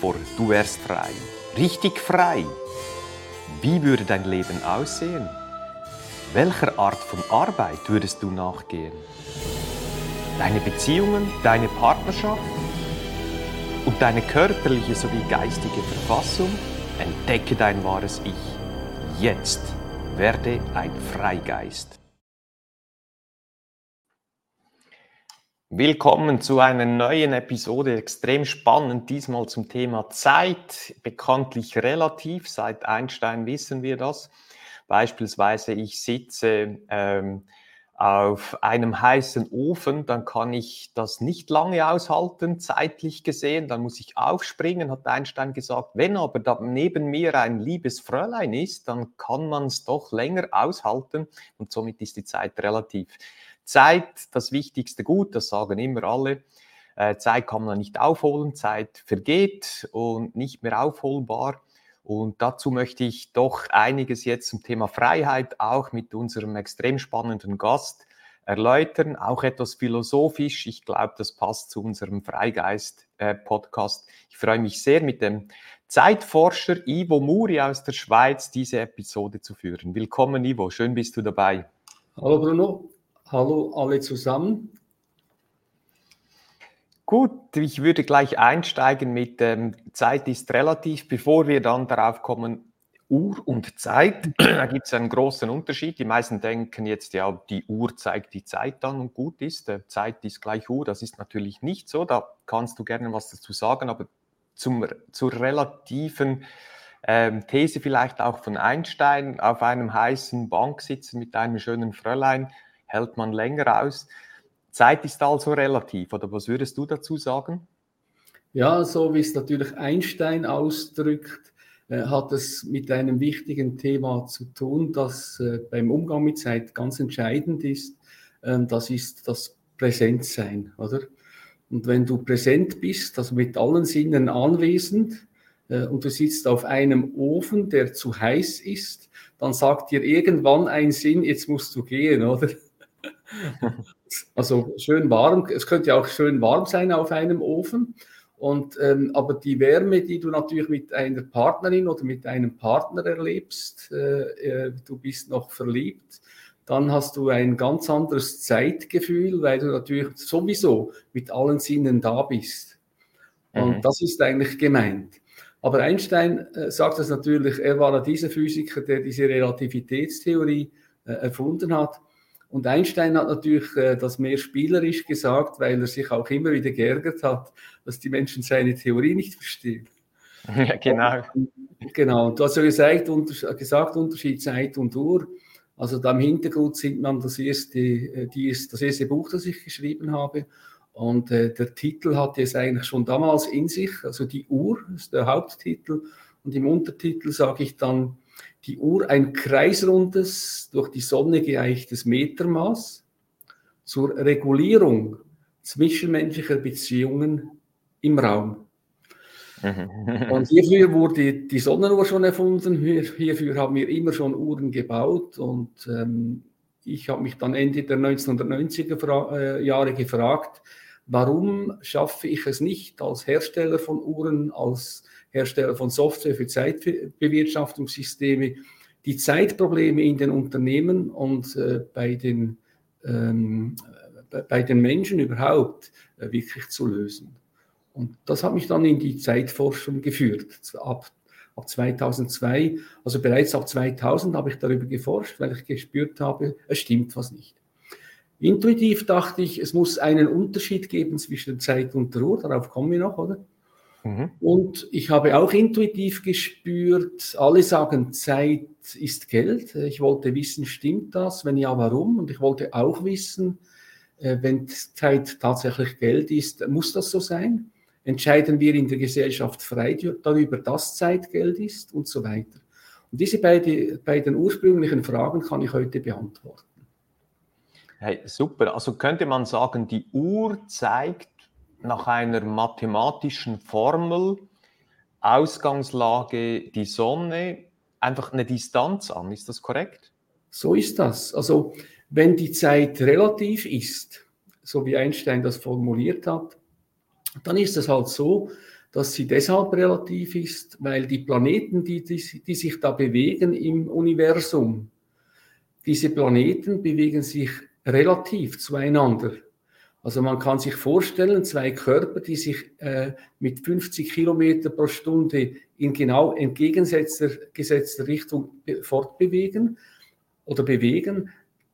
vor, du wärst frei. Richtig frei. Wie würde dein Leben aussehen? Welcher Art von Arbeit würdest du nachgehen? Deine Beziehungen, deine Partnerschaft und deine körperliche sowie geistige Verfassung? Entdecke dein wahres Ich. Jetzt werde ein Freigeist. Willkommen zu einer neuen Episode, extrem spannend, diesmal zum Thema Zeit, bekanntlich relativ, seit Einstein wissen wir das. Beispielsweise, ich sitze ähm, auf einem heißen Ofen, dann kann ich das nicht lange aushalten, zeitlich gesehen, dann muss ich aufspringen, hat Einstein gesagt. Wenn aber da neben mir ein liebes Fräulein ist, dann kann man es doch länger aushalten und somit ist die Zeit relativ. Zeit, das wichtigste Gut, das sagen immer alle. Äh, Zeit kann man nicht aufholen, Zeit vergeht und nicht mehr aufholbar. Und dazu möchte ich doch einiges jetzt zum Thema Freiheit auch mit unserem extrem spannenden Gast erläutern, auch etwas philosophisch. Ich glaube, das passt zu unserem Freigeist-Podcast. Äh, ich freue mich sehr, mit dem Zeitforscher Ivo Muri aus der Schweiz diese Episode zu führen. Willkommen, Ivo. Schön bist du dabei. Hallo, Bruno. Hallo alle zusammen. Gut, ich würde gleich einsteigen mit ähm, Zeit ist relativ, bevor wir dann darauf kommen, Uhr und Zeit. Da gibt es einen großen Unterschied. Die meisten denken jetzt, ja, die Uhr zeigt die Zeit an und gut ist. Äh, Zeit ist gleich Uhr. Das ist natürlich nicht so. Da kannst du gerne was dazu sagen, aber zum, zur relativen ähm, These vielleicht auch von Einstein auf einem heißen Bank sitzen mit einem schönen Fräulein hält man länger aus. Zeit ist also relativ, oder was würdest du dazu sagen? Ja, so wie es natürlich Einstein ausdrückt, äh, hat es mit einem wichtigen Thema zu tun, das äh, beim Umgang mit Zeit ganz entscheidend ist. Ähm, das ist das Präsentsein, oder? Und wenn du präsent bist, also mit allen Sinnen anwesend, äh, und du sitzt auf einem Ofen, der zu heiß ist, dann sagt dir irgendwann ein Sinn, jetzt musst du gehen, oder? Also schön warm, es könnte auch schön warm sein auf einem Ofen. Und, ähm, aber die Wärme, die du natürlich mit einer Partnerin oder mit einem Partner erlebst, äh, äh, du bist noch verliebt, dann hast du ein ganz anderes Zeitgefühl, weil du natürlich sowieso mit allen Sinnen da bist. Und mhm. das ist eigentlich gemeint. Aber Einstein äh, sagt das natürlich, er war ja dieser Physiker, der diese Relativitätstheorie äh, erfunden hat. Und Einstein hat natürlich äh, das mehr spielerisch gesagt, weil er sich auch immer wieder geärgert hat, dass die Menschen seine Theorie nicht verstehen. Ja, genau. genau. Du hast ja gesagt, unter, gesagt Unterschied Zeit und Uhr. Also da im Hintergrund sieht man das erste, äh, die ist, das erste Buch, das ich geschrieben habe. Und äh, der Titel hatte es eigentlich schon damals in sich. Also die Uhr ist der Haupttitel. Und im Untertitel sage ich dann die Uhr ein kreisrundes, durch die Sonne geeichtes Metermaß zur Regulierung zwischenmenschlicher Beziehungen im Raum. Mhm. Und hierfür wurde die Sonnenuhr schon erfunden, hierfür haben wir immer schon Uhren gebaut und ähm, ich habe mich dann Ende der 1990er äh, Jahre gefragt, warum schaffe ich es nicht als Hersteller von Uhren, als Hersteller von Software für Zeitbewirtschaftungssysteme, die Zeitprobleme in den Unternehmen und äh, bei, den, ähm, bei den Menschen überhaupt äh, wirklich zu lösen. Und das hat mich dann in die Zeitforschung geführt. Ab, ab 2002, also bereits ab 2000 habe ich darüber geforscht, weil ich gespürt habe, es stimmt was nicht. Intuitiv dachte ich, es muss einen Unterschied geben zwischen Zeit und der Uhr, darauf kommen wir noch, oder? Mhm. Und ich habe auch intuitiv gespürt, alle sagen, Zeit ist Geld. Ich wollte wissen, stimmt das? Wenn ja, warum? Und ich wollte auch wissen, äh, wenn Zeit tatsächlich Geld ist, muss das so sein? Entscheiden wir in der Gesellschaft frei darüber, dass Zeit Geld ist und so weiter. Und diese beiden, beiden ursprünglichen Fragen kann ich heute beantworten. Hey, super. Also könnte man sagen, die Uhr zeigt nach einer mathematischen Formel Ausgangslage die Sonne einfach eine Distanz an. Ist das korrekt? So ist das. Also wenn die Zeit relativ ist, so wie Einstein das formuliert hat, dann ist es halt so, dass sie deshalb relativ ist, weil die Planeten, die, die, die sich da bewegen im Universum, diese Planeten bewegen sich relativ zueinander. Also man kann sich vorstellen, zwei Körper, die sich äh, mit 50 Kilometer pro Stunde in genau entgegengesetzter Richtung fortbewegen oder bewegen,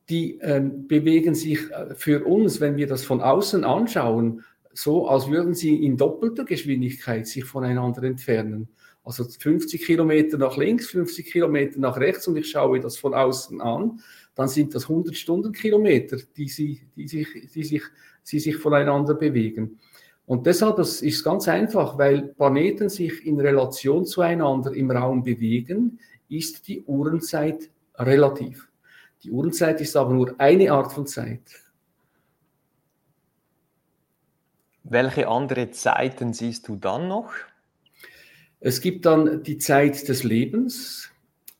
die ähm, bewegen sich äh, für uns, wenn wir das von außen anschauen, so, als würden sie in doppelter Geschwindigkeit sich voneinander entfernen. Also 50 Kilometer nach links, 50 Kilometer nach rechts und ich schaue das von außen an, dann sind das 100 Stundenkilometer, die, sie, die, sich, die sich, sie sich voneinander bewegen. Und deshalb das ist ganz einfach, weil Planeten sich in Relation zueinander im Raum bewegen, ist die Uhrenzeit relativ. Die Uhrenzeit ist aber nur eine Art von Zeit. Welche andere Zeiten siehst du dann noch? Es gibt dann die Zeit des Lebens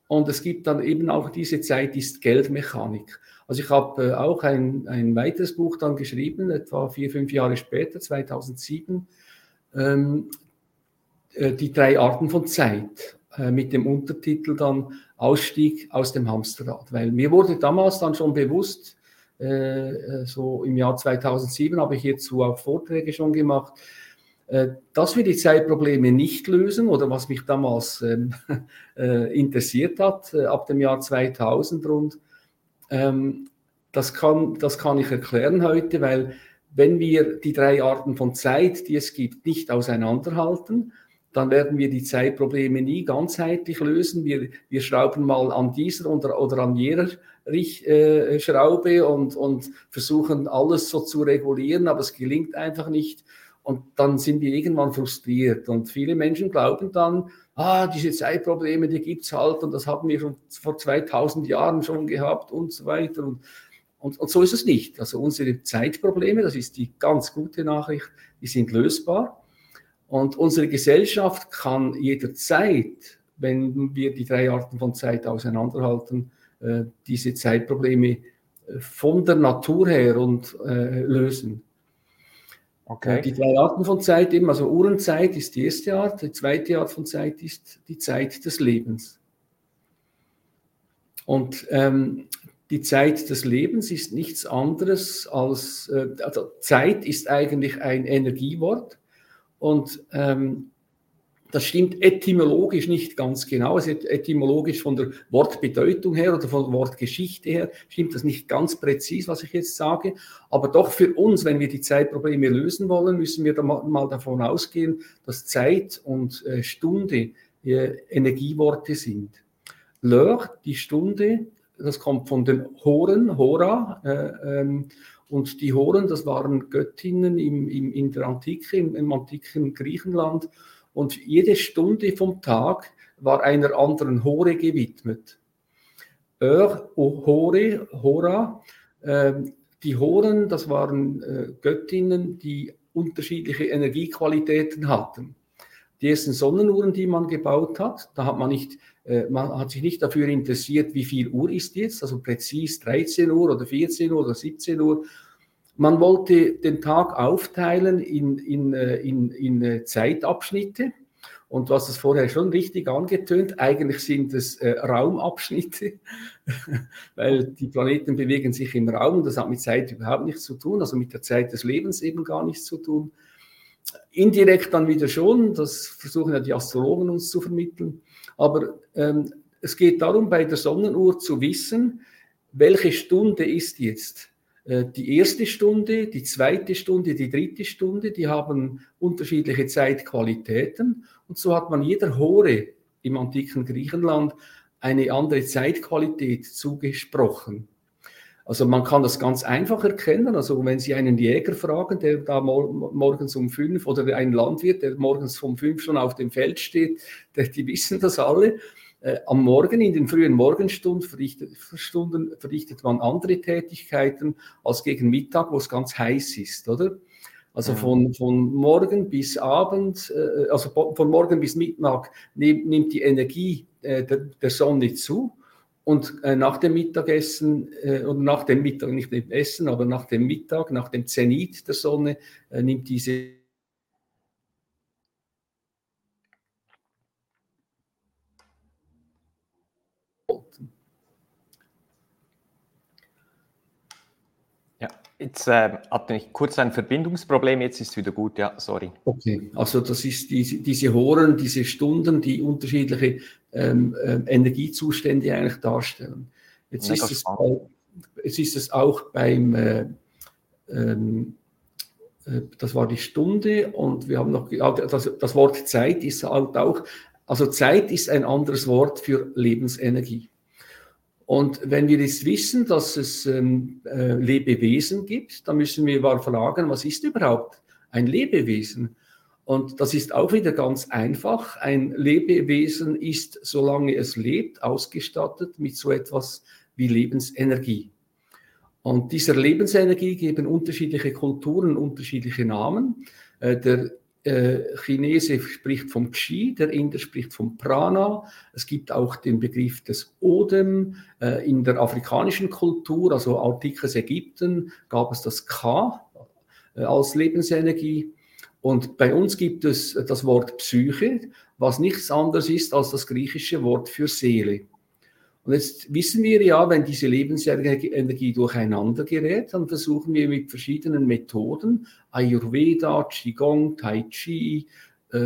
und es gibt dann eben auch diese Zeit, ist Geldmechanik. Also ich habe äh, auch ein, ein weiteres Buch dann geschrieben, etwa vier, fünf Jahre später, 2007, ähm, äh, die drei Arten von Zeit äh, mit dem Untertitel dann Ausstieg aus dem Hamsterrad. Weil mir wurde damals dann schon bewusst, äh, so im Jahr 2007 habe ich hierzu auch Vorträge schon gemacht, dass wir die Zeitprobleme nicht lösen oder was mich damals ähm, äh, interessiert hat, äh, ab dem Jahr 2000 rund, ähm, das, kann, das kann ich erklären heute, weil wenn wir die drei Arten von Zeit, die es gibt, nicht auseinanderhalten, dann werden wir die Zeitprobleme nie ganzheitlich lösen. Wir, wir schrauben mal an dieser oder, oder an jener äh, Schraube und, und versuchen alles so zu regulieren, aber es gelingt einfach nicht. Und dann sind wir irgendwann frustriert. Und viele Menschen glauben dann, ah, diese Zeitprobleme, die gibt es halt und das haben wir schon vor 2000 Jahren schon gehabt und so weiter. Und, und, und so ist es nicht. Also unsere Zeitprobleme, das ist die ganz gute Nachricht, die sind lösbar. Und unsere Gesellschaft kann jederzeit, wenn wir die drei Arten von Zeit auseinanderhalten, äh, diese Zeitprobleme äh, von der Natur her und äh, lösen. Okay. Die drei Arten von Zeit eben, also Uhrenzeit ist die erste Art, die zweite Art von Zeit ist die Zeit des Lebens. Und ähm, die Zeit des Lebens ist nichts anderes als, äh, also Zeit ist eigentlich ein Energiewort und ähm, das stimmt etymologisch nicht ganz genau. Also etymologisch von der Wortbedeutung her oder von der Wortgeschichte her stimmt das nicht ganz präzis, was ich jetzt sage. Aber doch für uns, wenn wir die Zeitprobleme lösen wollen, müssen wir da mal davon ausgehen, dass Zeit und äh, Stunde äh, Energieworte sind. L'heure, die Stunde, das kommt von den Horen, Hora. Äh, ähm, und die Horen, das waren Göttinnen im, im, in der Antike, im, im antiken Griechenland. Und jede Stunde vom Tag war einer anderen Hore gewidmet. Ör, Hore, Hora, äh, die Horen, das waren äh, Göttinnen, die unterschiedliche Energiequalitäten hatten. Die ersten Sonnenuhren, die man gebaut hat, da hat man nicht, äh, man hat sich nicht dafür interessiert, wie viel Uhr ist jetzt, also präzis 13 Uhr oder 14 Uhr oder 17 Uhr, man wollte den Tag aufteilen in, in, äh, in, in äh, Zeitabschnitte. Und was es vorher schon richtig angetönt, eigentlich sind es äh, Raumabschnitte, weil die Planeten bewegen sich im Raum und das hat mit Zeit überhaupt nichts zu tun, also mit der Zeit des Lebens eben gar nichts zu tun. Indirekt dann wieder schon, das versuchen ja die Astrologen uns zu vermitteln. Aber ähm, es geht darum, bei der Sonnenuhr zu wissen, welche Stunde ist jetzt die erste Stunde, die zweite Stunde, die dritte Stunde, die haben unterschiedliche Zeitqualitäten. Und so hat man jeder Hore im antiken Griechenland eine andere Zeitqualität zugesprochen. Also man kann das ganz einfach erkennen. Also wenn Sie einen Jäger fragen, der da morgens um fünf oder einen Landwirt, der morgens um fünf schon auf dem Feld steht, die wissen das alle. Äh, am Morgen, in den frühen Morgenstunden verrichtet, Stunden verrichtet man andere Tätigkeiten als gegen Mittag, wo es ganz heiß ist, oder? Also von, von morgen bis Abend, äh, also von morgen bis Mittag nimmt die Energie äh, der, der Sonne zu. Und äh, nach dem Mittagessen, oder nach dem Mittag, nicht dem Essen, aber nach dem Mittag, nach dem Zenit der Sonne, nimmt diese sollten. Ja, jetzt äh, hatte ich kurz ein Verbindungsproblem, jetzt ist es wieder gut, ja, sorry. Okay, also das ist diese, diese Horen, diese Stunden, die unterschiedliche ähm, äh, Energiezustände eigentlich darstellen. Jetzt ist, es, jetzt ist es auch beim, äh, ähm, äh, das war die Stunde und wir haben noch, das, das Wort Zeit ist halt auch, also Zeit ist ein anderes Wort für Lebensenergie. Und wenn wir jetzt wissen, dass es ähm, äh, Lebewesen gibt, dann müssen wir mal fragen, was ist überhaupt ein Lebewesen? Und das ist auch wieder ganz einfach. Ein Lebewesen ist, solange es lebt, ausgestattet mit so etwas wie Lebensenergie. Und dieser Lebensenergie geben unterschiedliche Kulturen unterschiedliche Namen. Äh, der äh, Chinese spricht vom Qi, der Inder spricht vom Prana. Es gibt auch den Begriff des Odem. Äh, in der afrikanischen Kultur, also antikes Ägypten, gab es das Ka äh, als Lebensenergie. Und bei uns gibt es das Wort Psyche, was nichts anderes ist als das griechische Wort für Seele. Und jetzt wissen wir ja, wenn diese Lebensenergie durcheinander gerät, dann versuchen wir mit verschiedenen Methoden, Ayurveda, Qigong, Tai Chi, äh,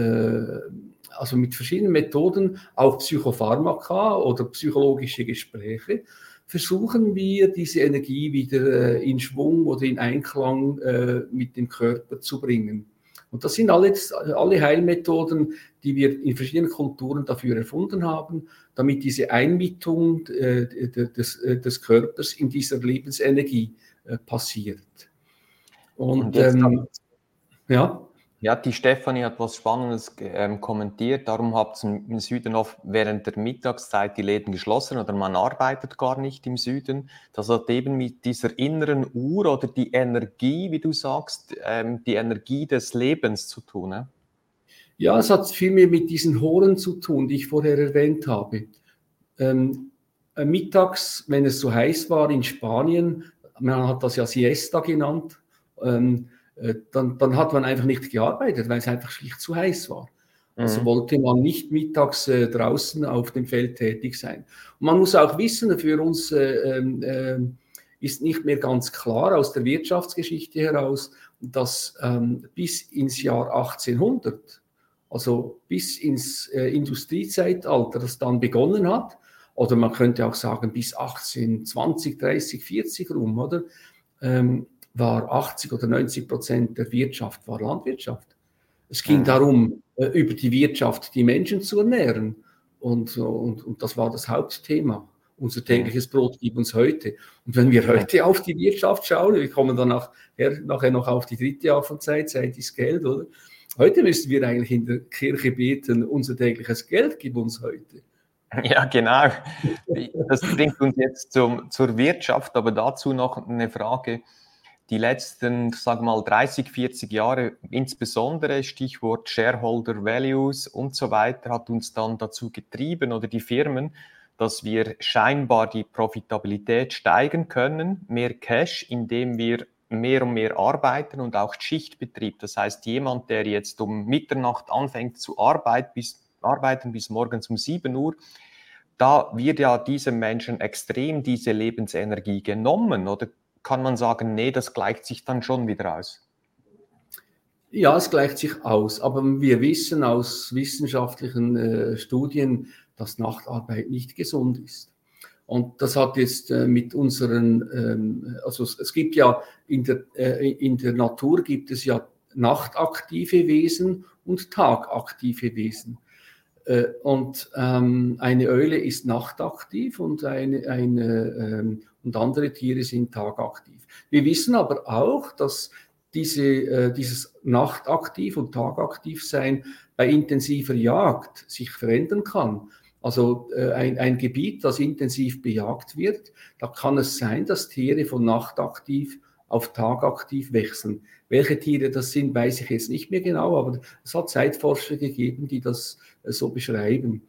also mit verschiedenen Methoden, auch Psychopharmaka oder psychologische Gespräche, versuchen wir diese Energie wieder äh, in Schwung oder in Einklang äh, mit dem Körper zu bringen. Und das sind alle, alle Heilmethoden, die wir in verschiedenen Kulturen dafür erfunden haben, damit diese Einmittung äh, des, äh, des, Körpers in dieser Lebensenergie äh, passiert. Und, Und ähm, ja. Ja, die Stefanie hat was Spannendes ähm, kommentiert. Darum habt ihr im Süden oft während der Mittagszeit die Läden geschlossen oder man arbeitet gar nicht im Süden. Das hat eben mit dieser inneren Uhr oder die Energie, wie du sagst, ähm, die Energie des Lebens zu tun. Ne? Ja, es hat viel mehr mit diesen Horen zu tun, die ich vorher erwähnt habe. Ähm, äh, mittags, wenn es so heiß war in Spanien, man hat das ja Siesta genannt, ähm, äh, dann, dann, hat man einfach nicht gearbeitet, weil es einfach schlicht zu heiß war. Also mhm. wollte man nicht mittags äh, draußen auf dem Feld tätig sein. Und man muss auch wissen, für uns äh, äh, ist nicht mehr ganz klar aus der Wirtschaftsgeschichte heraus, dass ähm, bis ins Jahr 1800, also bis ins äh, Industriezeitalter, das dann begonnen hat, oder man könnte auch sagen bis 1820, 30, 40 rum, oder? Ähm, war 80 oder 90 Prozent der Wirtschaft war Landwirtschaft. Es ging darum, äh, über die Wirtschaft die Menschen zu ernähren. Und, und, und das war das Hauptthema. Unser tägliches Brot gibt uns heute. Und wenn wir heute auf die Wirtschaft schauen, wir kommen dann nachher, noch auf die dritte Jahr von Zeit, Zeit ist Geld, oder? Heute müssen wir eigentlich in der Kirche beten, unser tägliches Geld gib uns heute. Ja, genau. Das bringt uns jetzt zum, zur Wirtschaft, aber dazu noch eine Frage die letzten, sag mal, 30, 40 Jahre, insbesondere Stichwort Shareholder Values und so weiter, hat uns dann dazu getrieben oder die Firmen, dass wir scheinbar die Profitabilität steigern können, mehr Cash, indem wir mehr und mehr arbeiten und auch Schichtbetrieb. Das heißt, jemand, der jetzt um Mitternacht anfängt zu arbeiten bis, arbeiten bis morgens um 7 Uhr, da wird ja diesem Menschen extrem diese Lebensenergie genommen oder kann man sagen, nee, das gleicht sich dann schon wieder aus? Ja, es gleicht sich aus, aber wir wissen aus wissenschaftlichen äh, Studien, dass Nachtarbeit nicht gesund ist. Und das hat jetzt äh, mit unseren, ähm, also es, es, gibt ja in der, äh, in der Natur gibt es ja nachtaktive Wesen und tagaktive Wesen. Äh, und ähm, eine Eule ist nachtaktiv und, eine, eine, ähm, und andere Tiere sind tagaktiv. Wir wissen aber auch, dass diese, äh, dieses nachtaktiv und tagaktiv sein bei intensiver Jagd sich verändern kann. Also äh, ein, ein Gebiet, das intensiv bejagt wird, da kann es sein, dass Tiere von nachtaktiv auf tagaktiv wechseln. Welche Tiere das sind, weiß ich jetzt nicht mehr genau, aber es hat Zeitforscher gegeben, die das äh, so beschreiben.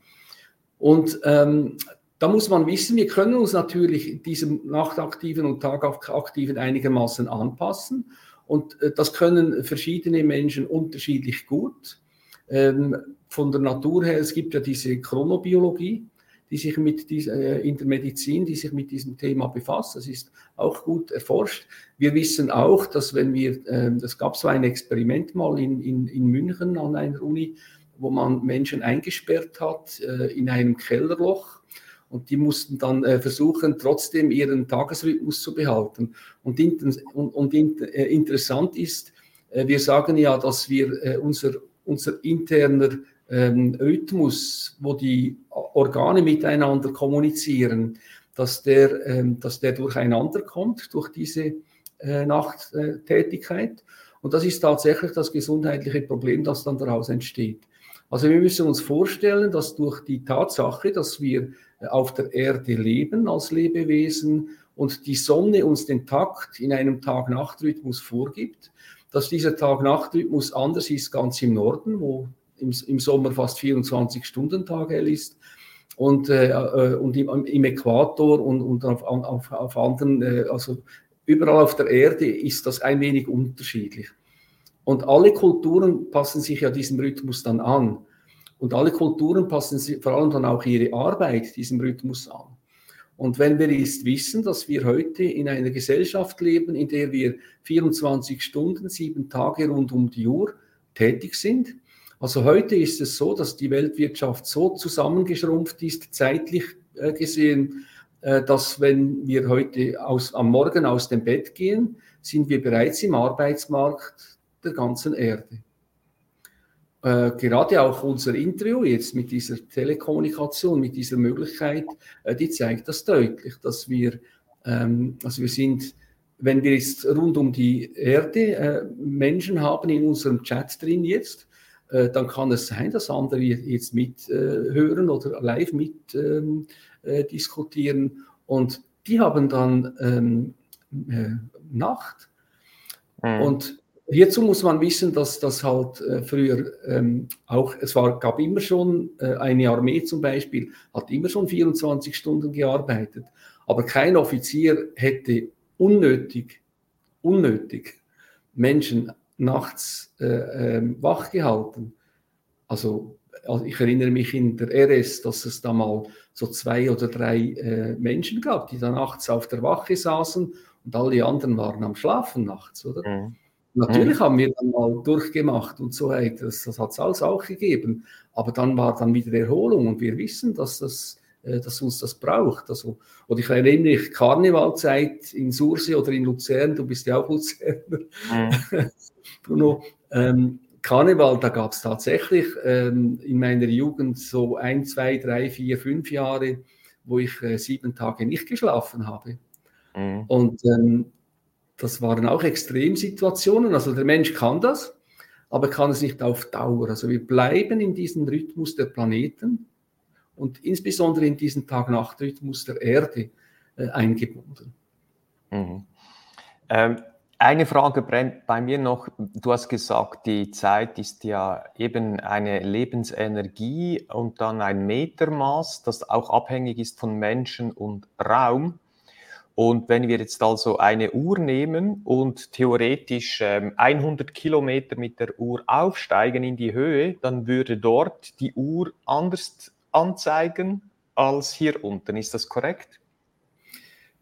Und ähm, da muss man wissen, wir können uns natürlich diesem nachtaktiven und tagaktiven einigermaßen anpassen. Und äh, das können verschiedene Menschen unterschiedlich gut. Ähm, von der Natur her, es gibt ja diese Chronobiologie, die sich mit dieser, äh, in der Medizin, die sich mit diesem Thema befasst. Das ist auch gut erforscht. Wir wissen auch, dass wenn wir, äh, das gab so ein Experiment mal in, in, in München an einer Uni, wo man Menschen eingesperrt hat äh, in einem Kellerloch und die mussten dann äh, versuchen, trotzdem ihren Tagesrhythmus zu behalten. Und, und, und äh, interessant ist, äh, wir sagen ja, dass wir äh, unser, unser interner ähm, Rhythmus, wo die Organe miteinander kommunizieren, dass der, ähm, dass der durcheinander kommt durch diese äh, Nachttätigkeit. Und das ist tatsächlich das gesundheitliche Problem, das dann daraus entsteht. Also wir müssen uns vorstellen, dass durch die Tatsache, dass wir auf der Erde leben als Lebewesen und die Sonne uns den Takt in einem Tag-Nacht-Rhythmus vorgibt, dass dieser Tag-Nacht-Rhythmus anders ist ganz im Norden, wo im, im Sommer fast 24 Stunden Tag hell ist und, äh, äh, und im, im, Äquator und, und auf, auf, auf anderen, äh, also überall auf der Erde ist das ein wenig unterschiedlich. Und alle Kulturen passen sich ja diesem Rhythmus dann an. Und alle Kulturen passen sich vor allem dann auch ihre Arbeit diesem Rhythmus an. Und wenn wir jetzt wissen, dass wir heute in einer Gesellschaft leben, in der wir 24 Stunden, sieben Tage rund um die Uhr tätig sind, also heute ist es so, dass die Weltwirtschaft so zusammengeschrumpft ist, zeitlich äh, gesehen, äh, dass wenn wir heute aus, am Morgen aus dem Bett gehen, sind wir bereits im Arbeitsmarkt der ganzen Erde. Äh, gerade auch unser Interview jetzt mit dieser Telekommunikation, mit dieser Möglichkeit, äh, die zeigt das deutlich, dass wir, ähm, also wir sind, wenn wir jetzt rund um die Erde äh, Menschen haben in unserem Chat drin jetzt, äh, dann kann es sein, dass andere jetzt mithören oder live mit ähm, äh, diskutieren und die haben dann ähm, äh, Nacht. Mhm. Und hierzu muss man wissen, dass das halt äh, früher ähm, auch, es war, gab immer schon äh, eine Armee zum Beispiel, hat immer schon 24 Stunden gearbeitet, aber kein Offizier hätte unnötig, unnötig Menschen nachts äh, ähm, wach gehalten. Also, also, ich erinnere mich in der RS, dass es da mal so zwei oder drei äh, Menschen gab, die da nachts auf der Wache saßen und alle anderen waren am Schlafen nachts, oder? Mhm. Natürlich mhm. haben wir dann mal durchgemacht und so weiter, das, das hat es alles auch gegeben. Aber dann war dann wieder Erholung und wir wissen, dass, das, äh, dass uns das braucht. Also, oder ich erinnere mich, Karnevalzeit in Sursee oder in Luzern, du bist ja auch Luzerner, mhm. Bruno, ähm, Karneval, da gab es tatsächlich ähm, in meiner Jugend so ein, zwei, drei, vier, fünf Jahre, wo ich äh, sieben Tage nicht geschlafen habe. Mhm. Und ähm, das waren auch Extremsituationen. Also der Mensch kann das, aber kann es nicht auf Dauer. Also wir bleiben in diesem Rhythmus der Planeten und insbesondere in diesen Tag-Nacht-Rhythmus der Erde äh, eingebunden. Mhm. Ähm, eine Frage brennt bei mir noch. Du hast gesagt, die Zeit ist ja eben eine Lebensenergie und dann ein Metermaß, das auch abhängig ist von Menschen und Raum. Und wenn wir jetzt also eine Uhr nehmen und theoretisch ähm, 100 Kilometer mit der Uhr aufsteigen in die Höhe, dann würde dort die Uhr anders anzeigen als hier unten. Ist das korrekt?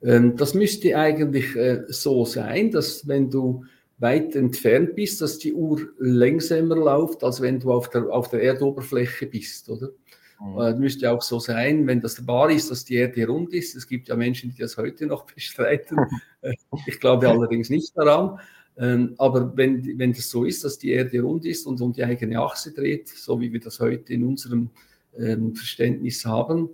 Ähm, das müsste eigentlich äh, so sein, dass wenn du weit entfernt bist, dass die Uhr längsamer läuft, als wenn du auf der, auf der Erdoberfläche bist, oder? Mhm. Äh, müsste auch so sein, wenn das wahr ist, dass die Erde rund ist. Es gibt ja Menschen, die das heute noch bestreiten. Äh, ich glaube allerdings nicht daran. Ähm, aber wenn, wenn das so ist, dass die Erde rund ist und um die eigene Achse dreht, so wie wir das heute in unserem ähm, Verständnis haben,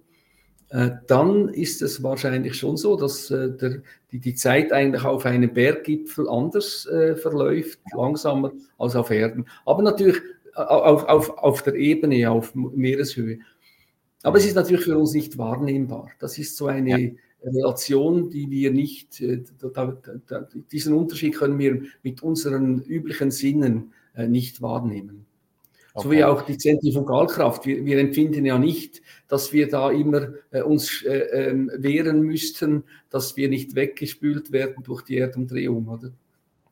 äh, dann ist es wahrscheinlich schon so, dass der, die, die Zeit eigentlich auf einem Berggipfel anders verläuft, langsamer als auf Erden. Aber natürlich auf, auf, auf der Ebene, auf Meereshöhe. Aber es ist natürlich für uns nicht wahrnehmbar. Das ist so eine ja. Relation, die wir nicht, äh, diesen Unterschied können wir mit unseren üblichen Sinnen äh, nicht wahrnehmen. Okay. So wie auch die Zentrifugalkraft. Wir, wir, empfinden ja nicht, dass wir da immer äh, uns äh, ähm, wehren müssten, dass wir nicht weggespült werden durch die Erdumdrehung, oder?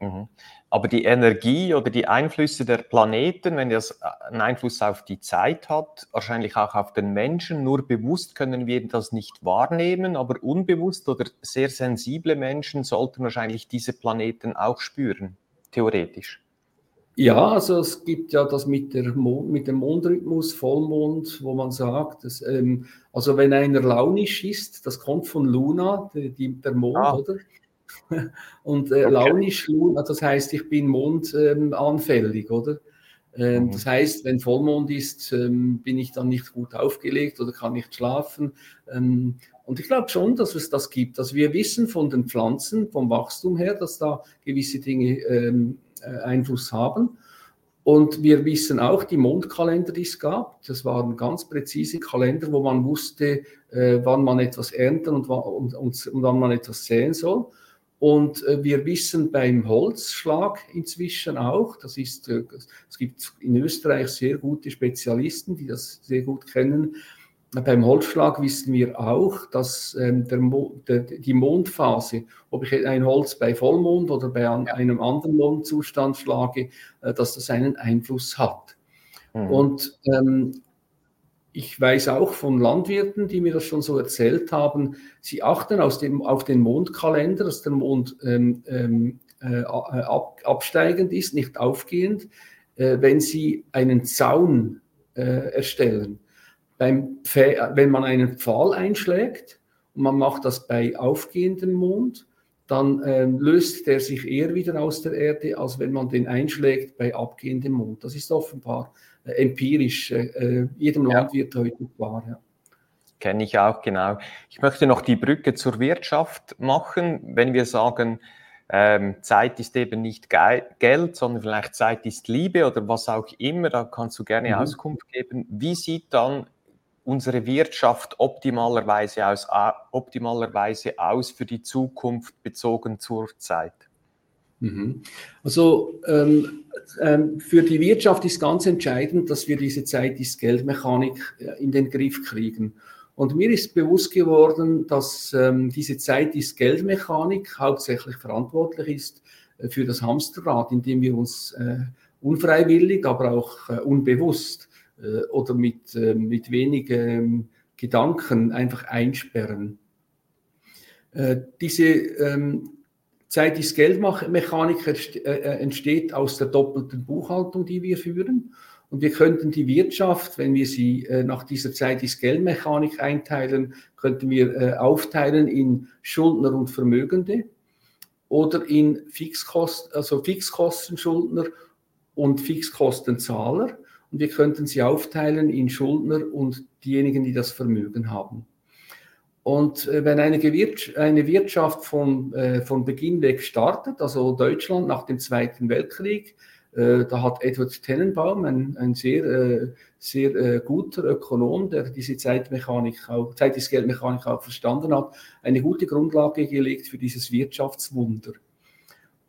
Mhm. Aber die Energie oder die Einflüsse der Planeten, wenn das einen Einfluss auf die Zeit hat, wahrscheinlich auch auf den Menschen, nur bewusst können wir das nicht wahrnehmen, aber unbewusst oder sehr sensible Menschen sollten wahrscheinlich diese Planeten auch spüren, theoretisch. Ja, also es gibt ja das mit, Mond, mit dem Mondrhythmus, Vollmond, wo man sagt, dass, ähm, also wenn einer launisch ist, das kommt von Luna, die, die, der Mond, ah. oder? Und äh, okay. launisch, das heißt, ich bin mondanfällig, ähm, oder? Ähm, mhm. Das heißt, wenn Vollmond ist, ähm, bin ich dann nicht gut aufgelegt oder kann nicht schlafen. Ähm, und ich glaube schon, dass es das gibt. Also wir wissen von den Pflanzen, vom Wachstum her, dass da gewisse Dinge ähm, äh, Einfluss haben. Und wir wissen auch, die Mondkalender, die es gab, das waren ganz präzise Kalender, wo man wusste, äh, wann man etwas ernten und, und, und, und wann man etwas säen soll. Und äh, wir wissen beim Holzschlag inzwischen auch, das ist, äh, es gibt in Österreich sehr gute Spezialisten, die das sehr gut kennen. Beim Holzschlag wissen wir auch, dass ähm, der Mo der, die Mondphase, ob ich ein Holz bei Vollmond oder bei an, einem anderen Mondzustand schlage, äh, dass das einen Einfluss hat. Mhm. Und ähm, ich weiß auch von Landwirten, die mir das schon so erzählt haben, sie achten aus dem, auf den Mondkalender, dass der Mond ähm, ähm äh, ab, absteigend ist, nicht aufgehend, äh, wenn sie einen Zaun äh, erstellen. Beim wenn man einen Pfahl einschlägt und man macht das bei aufgehendem Mond, dann ähm, löst der sich eher wieder aus der Erde, als wenn man den einschlägt bei abgehendem Mond. Das ist offenbar äh, empirisch äh, äh, jedem ja. Landwirt heute klar. Ja. Kenne ich auch, genau. Ich möchte noch die Brücke zur Wirtschaft machen. Wenn wir sagen, ähm, Zeit ist eben nicht Geld, sondern vielleicht Zeit ist Liebe oder was auch immer, da kannst du gerne mhm. Auskunft geben. Wie sieht dann unsere Wirtschaft optimalerweise aus, optimalerweise aus für die Zukunft bezogen zur Zeit? Mhm. Also ähm, ähm, für die Wirtschaft ist ganz entscheidend, dass wir diese Zeit ist Geldmechanik äh, in den Griff kriegen. Und mir ist bewusst geworden, dass ähm, diese Zeit ist Geldmechanik hauptsächlich verantwortlich ist äh, für das Hamsterrad, in dem wir uns äh, unfreiwillig, aber auch äh, unbewusst äh, oder mit, äh, mit wenig ähm, Gedanken einfach einsperren. Diese Zeit ist Geldmechanik entsteht aus der doppelten Buchhaltung, die wir führen. Und wir könnten die Wirtschaft, wenn wir sie nach dieser Zeit ist Geldmechanik einteilen, könnten wir aufteilen in Schuldner und Vermögende oder in Fixkosten, also Fixkostenschuldner und Fixkostenzahler. Und wir könnten sie aufteilen in Schuldner und diejenigen, die das Vermögen haben. Und äh, wenn eine, Wirtschaft von, äh, von Beginn weg startet, also Deutschland nach dem Zweiten Weltkrieg, äh, da hat Edward Tenenbaum, ein, ein sehr, sehr guter Ökonom, der diese Zeitmechanik auch, Zeit ist Geldmechanik auch verstanden hat, eine gute Grundlage gelegt für dieses Wirtschaftswunder.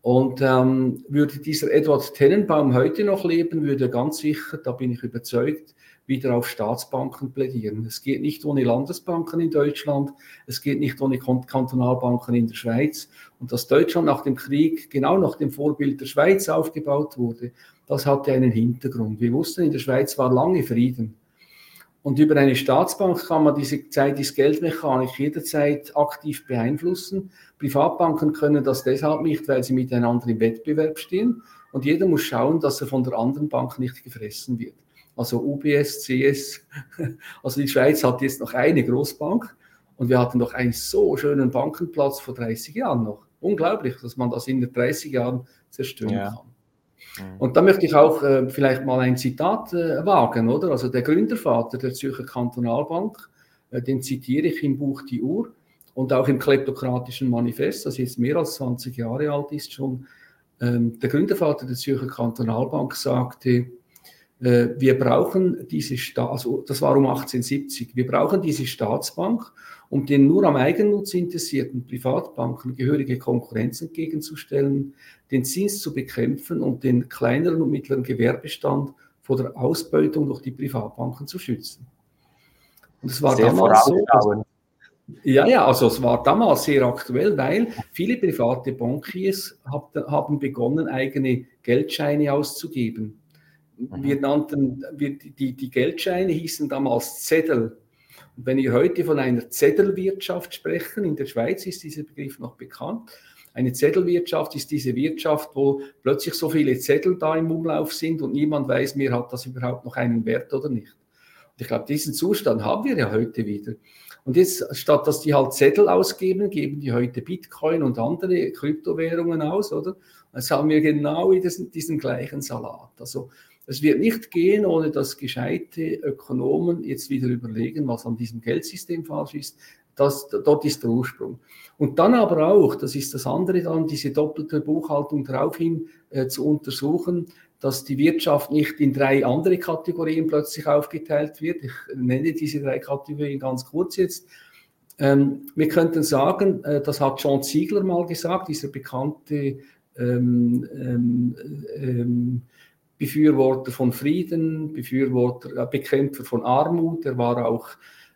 Und ähm, würde dieser Edward Tenenbaum heute noch leben, würde er ganz sicher, da bin ich überzeugt, wieder auf Staatsbanken plädieren. Es geht nicht ohne Landesbanken in Deutschland, es geht nicht ohne Kantonalbanken in der Schweiz. Und dass Deutschland nach dem Krieg genau nach dem Vorbild der Schweiz aufgebaut wurde, das hatte einen Hintergrund. Wir wussten, in der Schweiz war lange Frieden. Und über eine Staatsbank kann man diese Zeit ist Geldmechanik jederzeit aktiv beeinflussen. Privatbanken können das deshalb nicht, weil sie miteinander im Wettbewerb stehen. Und jeder muss schauen, dass er von der anderen Bank nicht gefressen wird. Also UBS, CS, also die Schweiz hat jetzt noch eine Großbank und wir hatten doch einen so schönen Bankenplatz vor 30 Jahren noch. Unglaublich, dass man das in 30 Jahren zerstören ja. kann. Und da möchte ich auch äh, vielleicht mal ein Zitat äh, wagen, oder? Also der Gründervater der Zürcher Kantonalbank, äh, den zitiere ich im Buch Die Uhr und auch im kleptokratischen Manifest, das jetzt mehr als 20 Jahre alt ist schon. Ähm, der Gründervater der Zürcher Kantonalbank sagte, äh, wir brauchen diese, Sta also das war um 1870, wir brauchen diese Staatsbank, um den nur am Eigennutz interessierten Privatbanken gehörige Konkurrenz entgegenzustellen, den Zins zu bekämpfen und den kleineren und mittleren Gewerbestand vor der Ausbeutung durch die Privatbanken zu schützen. Und es war Sehr damals so, Ja, ja, also es war damals sehr aktuell, weil viele private Bankiers haben begonnen, eigene Geldscheine auszugeben. Mhm. Wir nannten, wir, die, die Geldscheine hießen damals Zettel. Und wenn wir heute von einer Zettelwirtschaft sprechen, in der Schweiz ist dieser Begriff noch bekannt, eine Zettelwirtschaft ist diese Wirtschaft, wo plötzlich so viele Zettel da im Umlauf sind und niemand weiß mehr, hat das überhaupt noch einen Wert oder nicht. Und ich glaube, diesen Zustand haben wir ja heute wieder. Und jetzt, statt dass die halt Zettel ausgeben, geben die heute Bitcoin und andere Kryptowährungen aus, oder? Jetzt haben wir genau diesen, diesen gleichen Salat. Also es wird nicht gehen, ohne dass gescheite Ökonomen jetzt wieder überlegen, was an diesem Geldsystem falsch ist. Das, dort ist der Ursprung. Und dann aber auch, das ist das andere dann, diese doppelte Buchhaltung daraufhin äh, zu untersuchen, dass die Wirtschaft nicht in drei andere Kategorien plötzlich aufgeteilt wird. Ich nenne diese drei Kategorien ganz kurz jetzt. Ähm, wir könnten sagen, äh, das hat John Ziegler mal gesagt, dieser bekannte ähm, ähm, ähm Befürworter von Frieden, Befürworter, äh, Bekämpfer von Armut. Er war auch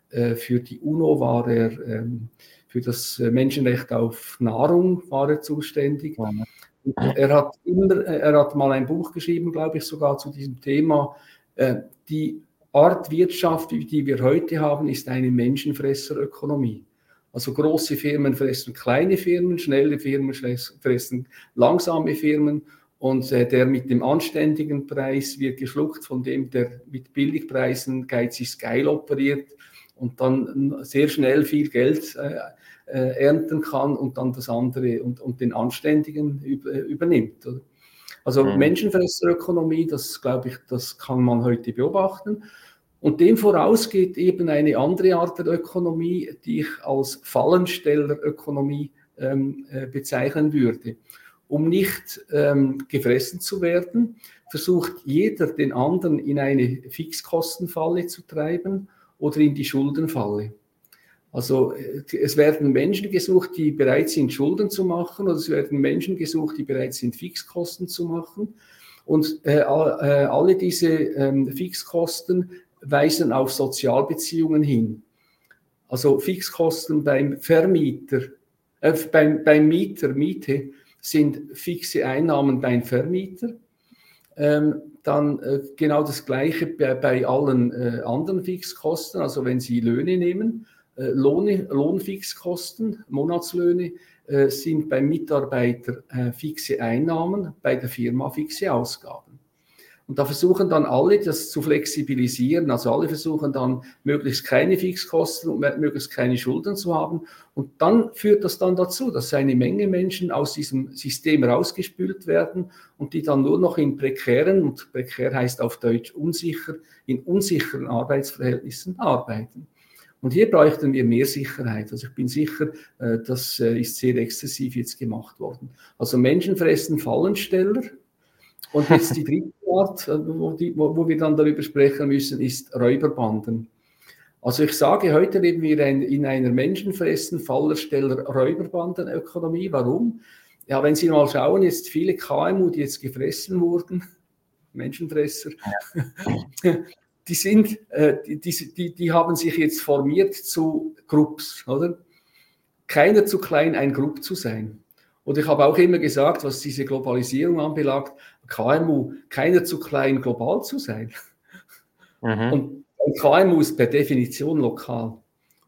äh, für die UNO, war er ähm, für das Menschenrecht auf Nahrung war er zuständig. Ja. Er hat, immer, er hat mal ein Buch geschrieben, glaube ich, sogar zu diesem Thema. Äh, die Art Wirtschaft, die wir heute haben, ist eine Menschenfresserökonomie. Also große Firmen fressen kleine Firmen, schnelle Firmen fressen langsame Firmen und äh, der mit dem anständigen Preis wird geschluckt von dem, der mit Billigpreisen geizig geil operiert und dann sehr schnell viel Geld äh, äh, ernten kann und dann das andere und, und den Anständigen über, übernimmt. Oder? Also mhm. Menschenfresserökonomie, das glaube ich, das kann man heute beobachten. Und dem voraus geht eben eine andere Art der Ökonomie, die ich als Fallenstellerökonomie ähm, äh, bezeichnen würde. Um nicht ähm, gefressen zu werden, versucht jeder den anderen in eine Fixkostenfalle zu treiben oder in die Schuldenfalle. Also äh, es werden Menschen gesucht, die bereit sind, Schulden zu machen, oder es werden Menschen gesucht, die bereit sind, Fixkosten zu machen. Und äh, äh, alle diese ähm, Fixkosten weisen auf Sozialbeziehungen hin. Also Fixkosten beim Vermieter, äh, beim, beim Mieter, Miete sind fixe Einnahmen beim Vermieter. Ähm, dann äh, genau das Gleiche bei, bei allen äh, anderen Fixkosten, also wenn Sie Löhne nehmen äh, Lohne, Lohnfixkosten, Monatslöhne äh, sind beim Mitarbeiter äh, fixe Einnahmen, bei der Firma fixe Ausgaben. Und da versuchen dann alle, das zu flexibilisieren. Also alle versuchen dann, möglichst keine Fixkosten und möglichst keine Schulden zu haben. Und dann führt das dann dazu, dass eine Menge Menschen aus diesem System rausgespült werden und die dann nur noch in prekären, und prekär heißt auf Deutsch unsicher, in unsicheren Arbeitsverhältnissen arbeiten. Und hier bräuchten wir mehr Sicherheit. Also ich bin sicher, äh, das äh, ist sehr exzessiv jetzt gemacht worden. Also Menschen fressen Fallensteller. Und jetzt die dritte Art, äh, wo, die, wo, wo wir dann darüber sprechen müssen, ist Räuberbanden. Also ich sage, heute leben wir in einer Menschenfressen, Fallersteller, Räuberbandenökonomie. Warum? Ja, wenn Sie mal schauen, jetzt viele KMU, die jetzt gefressen wurden, Menschenfresser, die sind, äh, die, die, die haben sich jetzt formiert zu Groups, oder? Keiner zu klein, ein Group zu sein. Und ich habe auch immer gesagt, was diese Globalisierung anbelangt, KMU, keiner zu klein, global zu sein. Mhm. Und, und KMU ist per Definition lokal.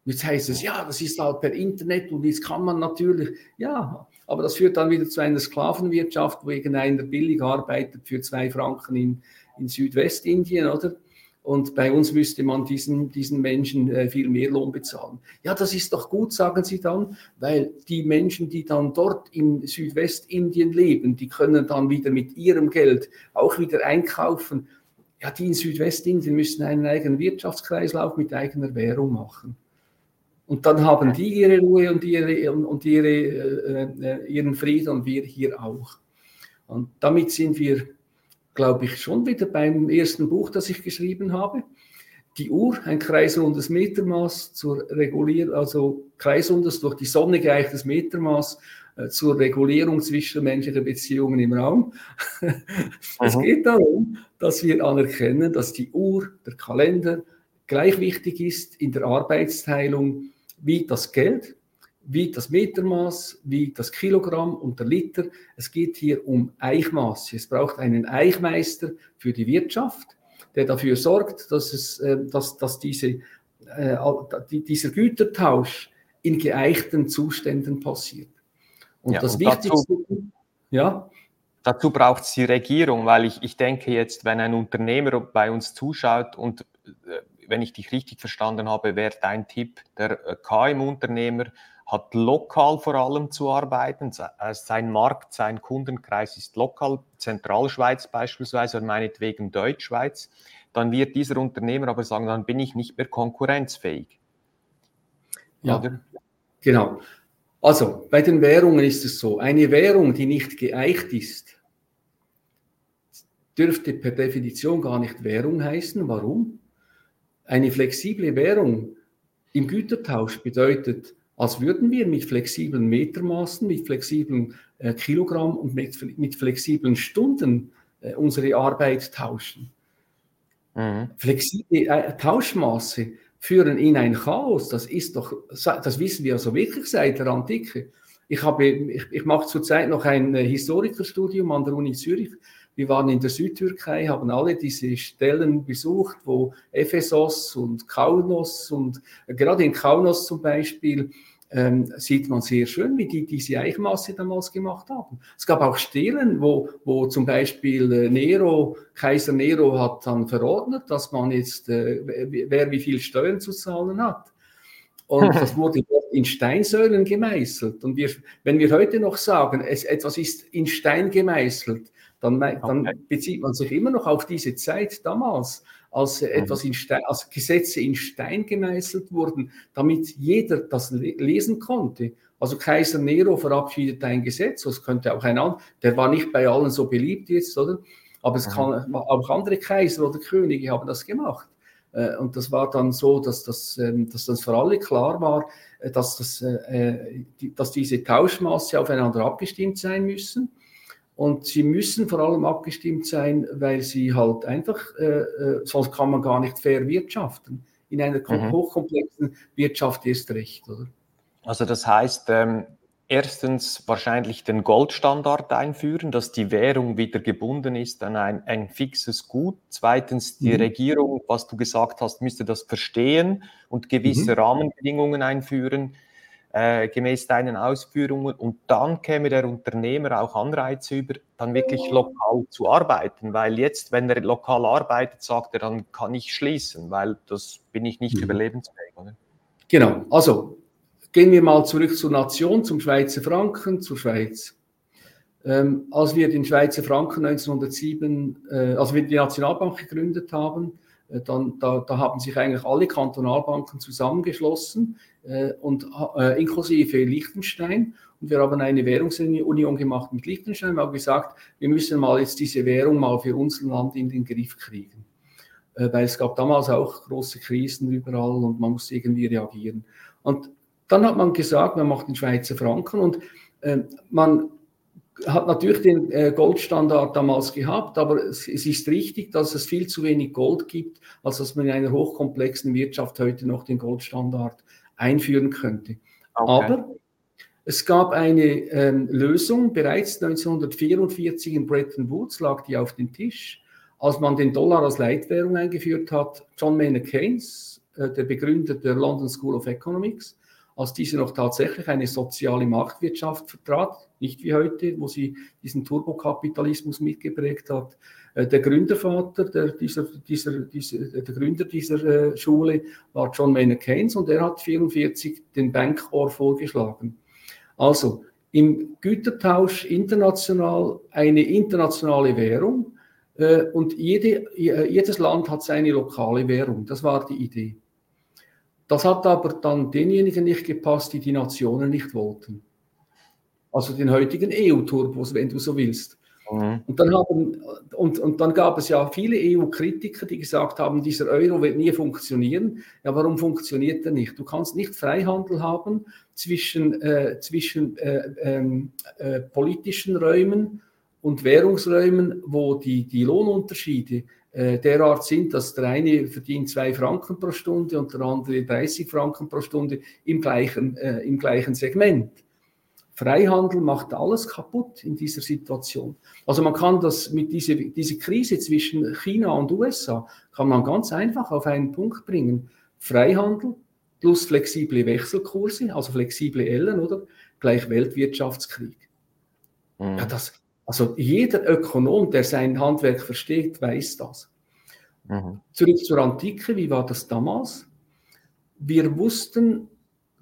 Und jetzt heißt es, ja, das ist halt per Internet und jetzt kann man natürlich, ja, aber das führt dann wieder zu einer Sklavenwirtschaft, wo irgendeiner billig arbeitet für zwei Franken in, in Südwestindien, oder? Und bei uns müsste man diesen, diesen Menschen äh, viel mehr Lohn bezahlen. Ja, das ist doch gut, sagen sie dann, weil die Menschen, die dann dort in Südwestindien leben, die können dann wieder mit ihrem Geld auch wieder einkaufen. Ja, die in Südwestindien müssen einen eigenen Wirtschaftskreislauf mit eigener Währung machen. Und dann haben die ihre Ruhe und, ihre, und ihre, äh, äh, ihren Frieden und wir hier auch. Und damit sind wir glaube ich, schon wieder beim ersten Buch, das ich geschrieben habe. Die Uhr, ein kreisrundes Metermaß zur Regulierung, also kreisrundes durch die Sonne geeichtes Metermaß äh, zur Regulierung zwischenmenschlicher Beziehungen im Raum. es geht darum, dass wir anerkennen, dass die Uhr, der Kalender gleich wichtig ist in der Arbeitsteilung wie das Geld, wie das Metermaß, wie das Kilogramm und der Liter. Es geht hier um Eichmaße. Es braucht einen Eichmeister für die Wirtschaft, der dafür sorgt, dass, es, äh, dass, dass diese, äh, dieser Gütertausch in geeichten Zuständen passiert. Und ja, das und Wichtigste, dazu, ja. Dazu braucht es die Regierung, weil ich, ich denke jetzt, wenn ein Unternehmer bei uns zuschaut und äh, wenn ich dich richtig verstanden habe, wäre dein Tipp, der äh, KMU-Unternehmer hat lokal vor allem zu arbeiten. Äh, sein Markt, sein Kundenkreis ist lokal, Zentralschweiz beispielsweise oder meinetwegen Deutschschweiz. Dann wird dieser Unternehmer aber sagen, dann bin ich nicht mehr konkurrenzfähig. Ja, Oder? genau. Also bei den Währungen ist es so, eine Währung, die nicht geeicht ist, dürfte per Definition gar nicht Währung heißen. Warum? Eine flexible Währung im Gütertausch bedeutet, als würden wir mit flexiblen Metermaßen, mit flexiblen äh, Kilogramm und mit, mit flexiblen Stunden äh, unsere Arbeit tauschen. Mhm. Flexible äh, Tauschmaße führen in ein Chaos. Das ist doch, das wissen wir also wirklich seit der Antike. Ich, habe, ich, ich mache zurzeit noch ein äh, Historikerstudium an der Uni Zürich. Wir waren in der Südtürkei, haben alle diese Stellen besucht, wo Ephesos und Kaunos und äh, gerade in Kaunos zum Beispiel ähm, sieht man sehr schön, wie die diese Eichmaße damals gemacht haben. Es gab auch Stelen, wo, wo zum Beispiel äh, Nero, Kaiser Nero hat dann verordnet, dass man jetzt, äh, wer wie viel Steuern zu zahlen hat. Und das wurde in Steinsäulen gemeißelt. Und wir, wenn wir heute noch sagen, es, etwas ist in Stein gemeißelt, dann, dann okay. bezieht man sich immer noch auf diese Zeit damals als mhm. etwas in Stein, als Gesetze in Stein gemeißelt wurden, damit jeder das lesen konnte. Also Kaiser Nero verabschiedet ein Gesetz, das könnte auch ein anderer, der war nicht bei allen so beliebt jetzt, oder? Aber es mhm. kann auch andere Kaiser oder Könige haben das gemacht. Äh, und das war dann so, dass das, ähm, dass das für alle klar war, äh, dass, das, äh, dass diese Tauschmaße aufeinander abgestimmt sein müssen. Und sie müssen vor allem abgestimmt sein, weil sie halt einfach, äh, äh, sonst kann man gar nicht fair wirtschaften. In einer mhm. hochkomplexen Wirtschaft ist recht, oder? Also das heißt, ähm, erstens wahrscheinlich den Goldstandard einführen, dass die Währung wieder gebunden ist an ein, ein fixes Gut. Zweitens, die mhm. Regierung, was du gesagt hast, müsste das verstehen und gewisse mhm. Rahmenbedingungen einführen äh, gemäß deinen Ausführungen. Und dann käme der Unternehmer auch Anreize über, dann wirklich lokal zu arbeiten. Weil jetzt, wenn er lokal arbeitet, sagt er, dann kann ich schließen, weil das bin ich nicht mhm. überlebensfähig. Oder? Genau, also gehen wir mal zurück zur Nation, zum Schweizer Franken, zur Schweiz. Ähm, als wir den Schweizer Franken 1907, äh, als wir die Nationalbank gegründet haben, äh, dann, da, da, haben sich eigentlich alle Kantonalbanken zusammengeschlossen und äh, inklusive Liechtenstein. Und wir haben eine Währungsunion gemacht mit Liechtenstein. Wir haben gesagt, wir müssen mal jetzt diese Währung mal für unser Land in den Griff kriegen. Äh, weil es gab damals auch große Krisen überall und man musste irgendwie reagieren. Und dann hat man gesagt, man macht den Schweizer Franken und äh, man hat natürlich den äh, Goldstandard damals gehabt, aber es, ist richtig, dass es viel zu wenig Gold gibt, als dass man in einer hochkomplexen Wirtschaft heute noch den Goldstandard einführen könnte. Okay. Aber es gab eine ähm, Lösung, bereits 1944 in Bretton Woods lag die auf dem Tisch, als man den Dollar als Leitwährung eingeführt hat. John Maynard Keynes, äh, der Begründer der London School of Economics, als diese noch tatsächlich eine soziale Marktwirtschaft vertrat, nicht wie heute, wo sie diesen Turbokapitalismus mitgeprägt hat. Äh, der Gründervater der, dieser, dieser, dieser, der Gründer dieser äh, Schule war John Maynard Keynes und er hat 1944 den Bankor vorgeschlagen. Also im Gütertausch international eine internationale Währung äh, und jede, jedes Land hat seine lokale Währung. Das war die Idee. Das hat aber dann denjenigen nicht gepasst, die die Nationen nicht wollten. Also den heutigen EU-Turbos, wenn du so willst. Mhm. Und, dann haben, und, und dann gab es ja viele EU-Kritiker, die gesagt haben, dieser Euro wird nie funktionieren. Ja, warum funktioniert er nicht? Du kannst nicht Freihandel haben zwischen, äh, zwischen äh, ähm, äh, politischen Räumen und Währungsräumen, wo die, die Lohnunterschiede äh, derart sind, dass der eine verdient zwei Franken pro Stunde und der andere 30 Franken pro Stunde im gleichen, äh, im gleichen Segment. Freihandel macht alles kaputt in dieser Situation. Also man kann das mit dieser diese Krise zwischen China und USA kann man ganz einfach auf einen Punkt bringen. Freihandel plus flexible Wechselkurse, also flexible Ellen, oder? Gleich Weltwirtschaftskrieg. Mhm. Ja, das, also jeder Ökonom, der sein Handwerk versteht, weiß das. Mhm. Zurück zur Antike, wie war das damals? Wir wussten,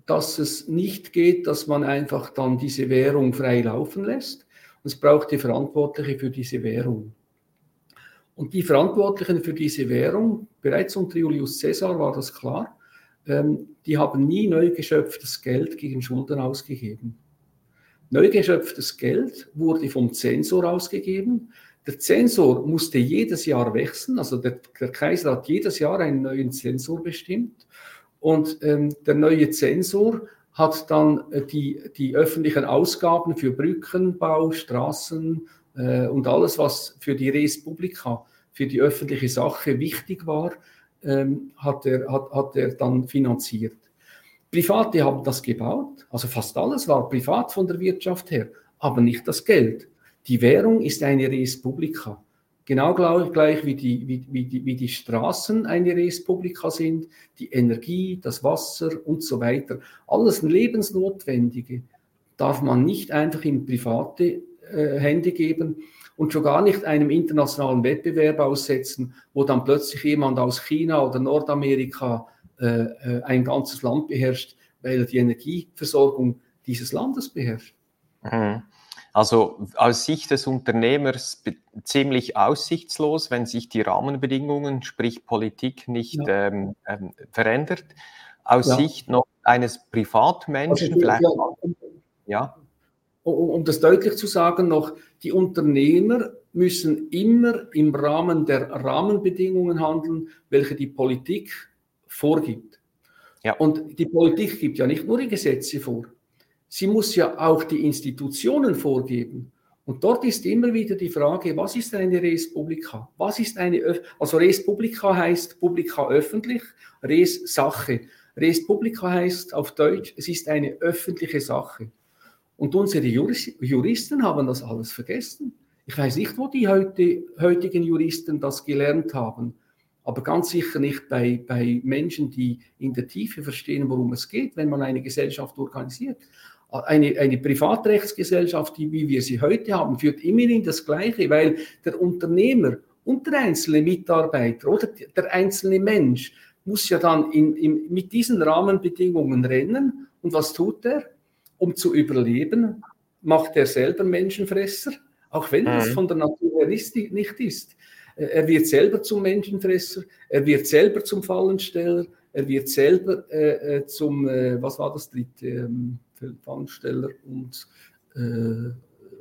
dass es nicht geht, dass man einfach dann diese Währung frei laufen lässt. Es braucht die Verantwortliche für diese Währung. Und die Verantwortlichen für diese Währung, bereits unter Julius Caesar war das klar, ähm, die haben nie neu geschöpftes Geld gegen Schulden ausgegeben. Neu geschöpftes Geld wurde vom Zensor ausgegeben. Der Zensor musste jedes Jahr wechseln, also der, der Kaiser hat jedes Jahr einen neuen Zensor bestimmt. Und ähm, der neue Zensor hat dann äh, die, die öffentlichen Ausgaben für Brückenbau, Straßen äh, und alles, was für die Res Publica, für die öffentliche Sache wichtig war, ähm, hat, er, hat, hat er dann finanziert. Private haben das gebaut, also fast alles war privat von der Wirtschaft her, aber nicht das Geld. Die Währung ist eine Res Publica. Genau gleich wie die, wie, wie, die, wie die Straßen eine Res Publica sind, die Energie, das Wasser und so weiter. Alles Lebensnotwendige darf man nicht einfach in private äh, Hände geben und schon gar nicht einem internationalen Wettbewerb aussetzen, wo dann plötzlich jemand aus China oder Nordamerika äh, äh ein ganzes Land beherrscht, weil er die Energieversorgung dieses Landes beherrscht. Mhm. Also aus Sicht des Unternehmers ziemlich aussichtslos, wenn sich die Rahmenbedingungen, sprich Politik, nicht ja. ähm, ähm, verändert. Aus ja. Sicht noch eines Privatmenschen, also, vielleicht. Ja. Um, um das deutlich zu sagen, noch, die Unternehmer müssen immer im Rahmen der Rahmenbedingungen handeln, welche die Politik vorgibt. Ja. Und die Politik gibt ja nicht nur die Gesetze vor, sie muss ja auch die Institutionen vorgeben. Und dort ist immer wieder die Frage, was ist eine Res Publica? Was ist eine, also Res Publica heißt Publica öffentlich, Res Sache. Res Publica heißt auf Deutsch, es ist eine öffentliche Sache. Und unsere Juristen haben das alles vergessen. Ich weiß nicht, wo die heute, heutigen Juristen das gelernt haben, aber ganz sicher nicht bei, bei Menschen, die in der Tiefe verstehen, worum es geht, wenn man eine Gesellschaft organisiert eine, eine Privatrechtsgesellschaft, wie wir sie heute haben, führt immerhin das Gleiche, weil der Unternehmer und der einzelne Mitarbeiter oder der einzelne Mensch muss ja dann in, in, mit diesen Rahmenbedingungen rennen. Und was tut er? Um zu überleben, macht er selber Menschenfresser, auch wenn das mhm. von der Natur her nicht ist. Er wird selber zum Menschenfresser, er wird selber zum Fallensteller, er wird selber äh, äh zum, äh, was war das dritte? Ähm, Fangsteller und äh,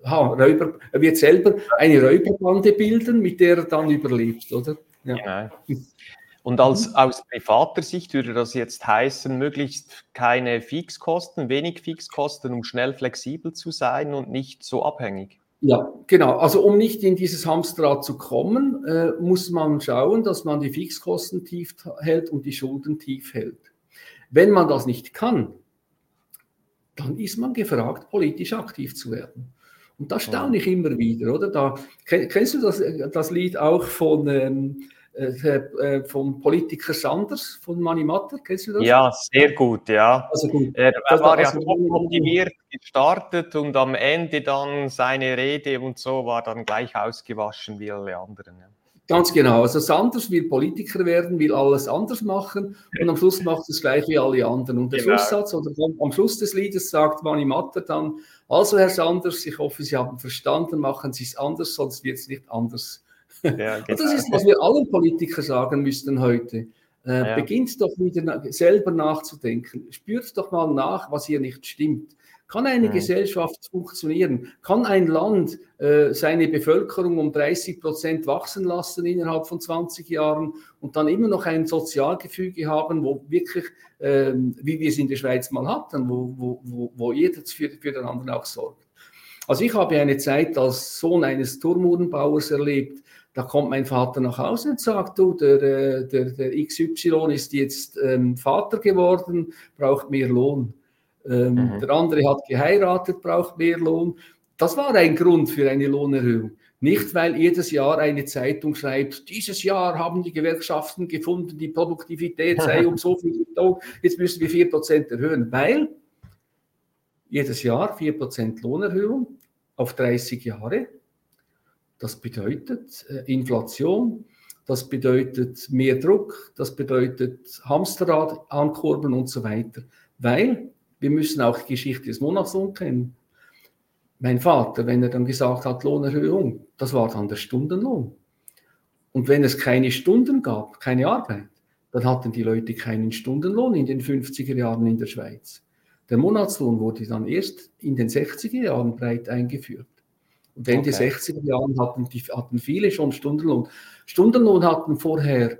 ha, Räuber. Er wird selber eine Räuberbande bilden, mit der er dann überlebt, oder? Ja. Genau. Und als, aus privater Sicht würde das jetzt heißen, möglichst keine Fixkosten, wenig Fixkosten, um schnell flexibel zu sein und nicht so abhängig. Ja, genau. Also um nicht in dieses Hamsterrad zu kommen, äh, muss man schauen, dass man die Fixkosten tief hält und die Schulden tief hält. Wenn man das nicht kann, dann ist man gefragt, politisch aktiv zu werden. Und das staune ich immer wieder, oder? Da, kennst du das, das Lied auch von, ähm, äh, äh, vom Politiker Sanders, von Mani Matter? Kennst du das? Ja, sehr gut, ja. Also gut. Er, er war ja top motiviert gestartet und am Ende dann seine Rede und so war dann gleich ausgewaschen wie alle anderen. Ja. Ganz genau. Also Sanders will Politiker werden, will alles anders machen und am Schluss macht es gleich wie alle anderen. Und der genau. Schlusssatz oder am Schluss des Liedes sagt Mani Matter dann, also Herr Sanders, ich hoffe, Sie haben verstanden, machen Sie es anders, sonst wird es nicht anders. Ja, genau. Und das ist, was wir allen Politikern sagen müssten heute. Äh, ja. Beginnt doch wieder selber nachzudenken. Spürt doch mal nach, was hier nicht stimmt. Kann eine ja. Gesellschaft funktionieren? Kann ein Land äh, seine Bevölkerung um 30 Prozent wachsen lassen innerhalb von 20 Jahren und dann immer noch ein Sozialgefüge haben, wo wirklich, äh, wie wir es in der Schweiz mal hatten, wo, wo, wo, wo jeder für, für den anderen auch sorgt? Also ich habe eine Zeit als Sohn eines Turmuhrenbauers erlebt, da kommt mein Vater nach Hause und sagt, du, der, äh, der, der XY ist jetzt ähm, Vater geworden, braucht mehr Lohn. Ähm, mhm. Der andere hat geheiratet, braucht mehr Lohn. Das war ein Grund für eine Lohnerhöhung. Nicht, weil jedes Jahr eine Zeitung schreibt, dieses Jahr haben die Gewerkschaften gefunden, die Produktivität sei um so viel jetzt müssen wir 4% erhöhen, weil jedes Jahr 4% Lohnerhöhung auf 30 Jahre, das bedeutet äh, Inflation, das bedeutet mehr Druck, das bedeutet Hamsterrad ankurbeln und so weiter, weil wir müssen auch die Geschichte des Monatslohns kennen mein Vater, wenn er dann gesagt hat, Lohnerhöhung, das war dann der Stundenlohn. Und wenn es keine Stunden gab, keine Arbeit, dann hatten die Leute keinen Stundenlohn in den 50er Jahren in der Schweiz. Der Monatslohn wurde dann erst in den 60er Jahren breit eingeführt. Und in okay. den 60er Jahren hatten, die, hatten viele schon Stundenlohn. Stundenlohn hatten vorher,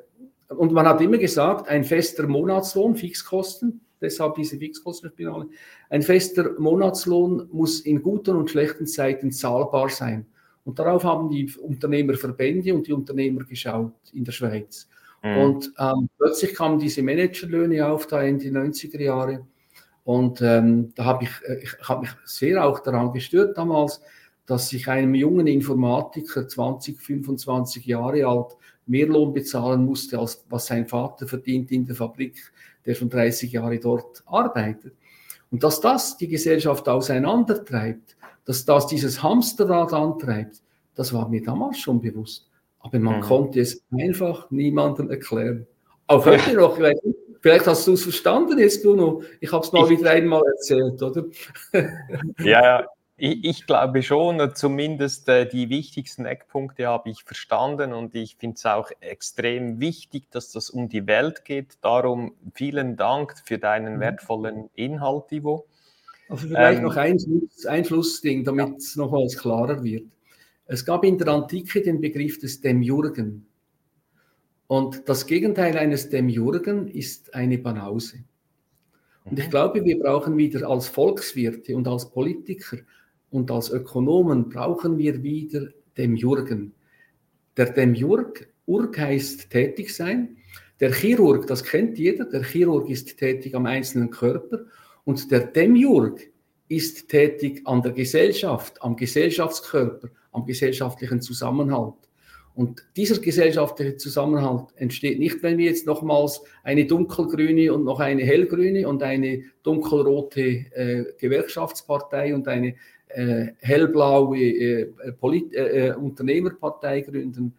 und man hat immer gesagt, ein fester Monatslohn, Fixkosten, deshalb diese Fixkostenspirale. Ein fester Monatslohn muss in guten und schlechten Zeiten zahlbar sein. Und darauf haben die Unternehmerverbände und die Unternehmer geschaut in der Schweiz. Mhm. Und ähm, plötzlich kamen diese Managerlöhne auf, da in die 90er Jahre. Und ähm, da habe ich, äh, ich hab mich sehr auch daran gestört damals, dass sich einem jungen Informatiker, 20, 25 Jahre alt, mehr Lohn bezahlen musste, als was sein Vater verdient in der Fabrik der schon 30 Jahre dort arbeitet. Und dass das die Gesellschaft auseinandertreibt, dass das dieses Hamsterrad antreibt, das war mir damals schon bewusst. Aber man mhm. konnte es einfach niemandem erklären. Auch heute noch, vielleicht hast du es verstanden jetzt, Bruno. Ich habe es mal ich, wieder einmal erzählt, oder? ja, ich, ich, glaube schon, zumindest äh, die wichtigsten Eckpunkte habe ich verstanden und ich finde es auch extrem wichtig, dass das um die Welt geht. Darum vielen Dank für deinen mhm. wertvollen Inhalt, Ivo. Also vielleicht ähm, noch ein, ein Schlussding, damit ja. es nochmals klarer wird. Es gab in der Antike den Begriff des Demiurgen. Und das Gegenteil eines Demiurgen ist eine Banause. Und ich mhm. glaube, wir brauchen wieder als Volkswirte und als Politiker und als Ökonomen brauchen wir wieder Demiurgen. Der Demiurg, Urg heißt tätig sein. Der Chirurg, das kennt jeder, der Chirurg ist tätig am einzelnen Körper. Und der Demiurg ist tätig an der Gesellschaft, am Gesellschaftskörper, am gesellschaftlichen Zusammenhalt. Und dieser gesellschaftliche Zusammenhalt entsteht nicht, wenn wir jetzt nochmals eine dunkelgrüne und noch eine hellgrüne und eine dunkelrote äh, Gewerkschaftspartei und eine hellblaue äh, Polit äh, äh, Unternehmerpartei gründen.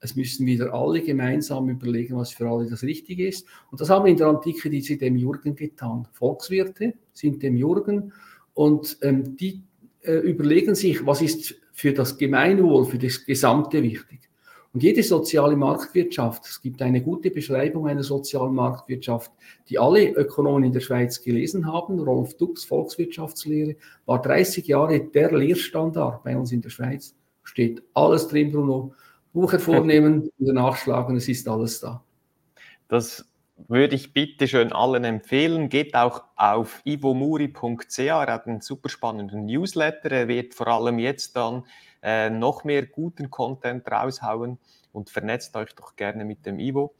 Es müssen wieder alle gemeinsam überlegen, was für alle das Richtige ist. Und das haben in der Antike diese Demiurgen getan. Volkswirte sind Demiurgen und ähm, die äh, überlegen sich, was ist für das Gemeinwohl, für das Gesamte wichtig. Und jede soziale Marktwirtschaft, es gibt eine gute Beschreibung einer sozialen Marktwirtschaft, die alle Ökonomen in der Schweiz gelesen haben. Rolf Dux, Volkswirtschaftslehre, war 30 Jahre der Lehrstandard bei uns in der Schweiz. Steht alles drin, Bruno. Buch hervornehmen, wieder nachschlagen, es ist alles da. Das würde ich bitte schön allen empfehlen. Geht auch auf ivomuri.ch. Er hat einen super spannenden Newsletter. Er wird vor allem jetzt dann äh, noch mehr guten Content raushauen und vernetzt euch doch gerne mit dem Ivo.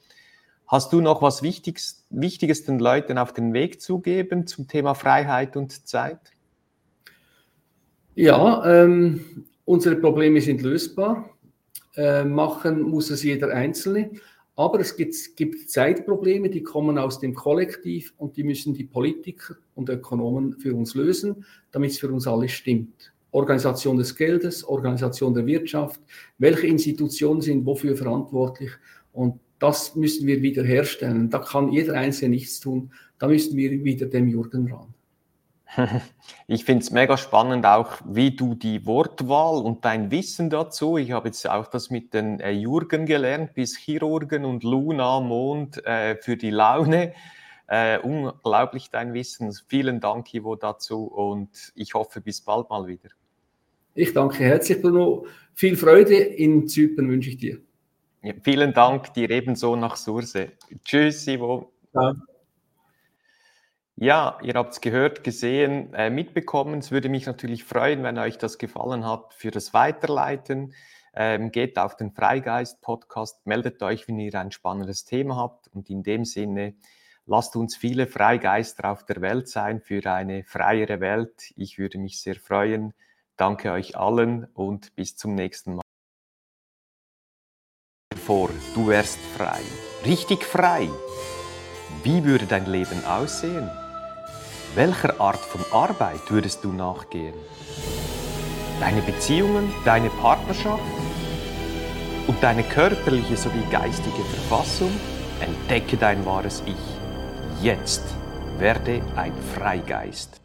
Hast du noch was Wichtiges, Wichtiges den Leuten auf den Weg zu geben zum Thema Freiheit und Zeit? Ja, ähm, unsere Probleme sind lösbar. Äh, machen muss es jeder Einzelne. Aber es gibt, gibt, Zeitprobleme, die kommen aus dem Kollektiv und die müssen die Politiker und Ökonomen für uns lösen, damit es für uns alle stimmt. Organisation des Geldes, Organisation der Wirtschaft, welche Institutionen sind wofür verantwortlich und das müssen wir wieder herstellen. Da kann jeder Einzelne nichts tun. Da müssen wir wieder dem Jürgen ran. Ich finde es mega spannend, auch wie du die Wortwahl und dein Wissen dazu. Ich habe jetzt auch das mit den äh, Jürgen gelernt, bis Chirurgen und Luna, Mond äh, für die Laune. Äh, unglaublich dein Wissen. Vielen Dank, Ivo, dazu und ich hoffe, bis bald mal wieder. Ich danke herzlich, Bruno. Viel Freude in Zypern wünsche ich dir. Ja, vielen Dank, dir ebenso nach Surse. Tschüss, Ivo. Ja. Ja, ihr habt es gehört, gesehen, äh, mitbekommen. Es würde mich natürlich freuen, wenn euch das gefallen hat, für das Weiterleiten. Ähm, geht auf den Freigeist-Podcast, meldet euch, wenn ihr ein spannendes Thema habt. Und in dem Sinne, lasst uns viele Freigeister auf der Welt sein für eine freiere Welt. Ich würde mich sehr freuen. Danke euch allen und bis zum nächsten Mal. Vor, du wärst frei, richtig frei. Wie würde dein Leben aussehen? Welcher Art von Arbeit würdest du nachgehen? Deine Beziehungen, deine Partnerschaft und deine körperliche sowie geistige Verfassung? Entdecke dein wahres Ich. Jetzt werde ein Freigeist.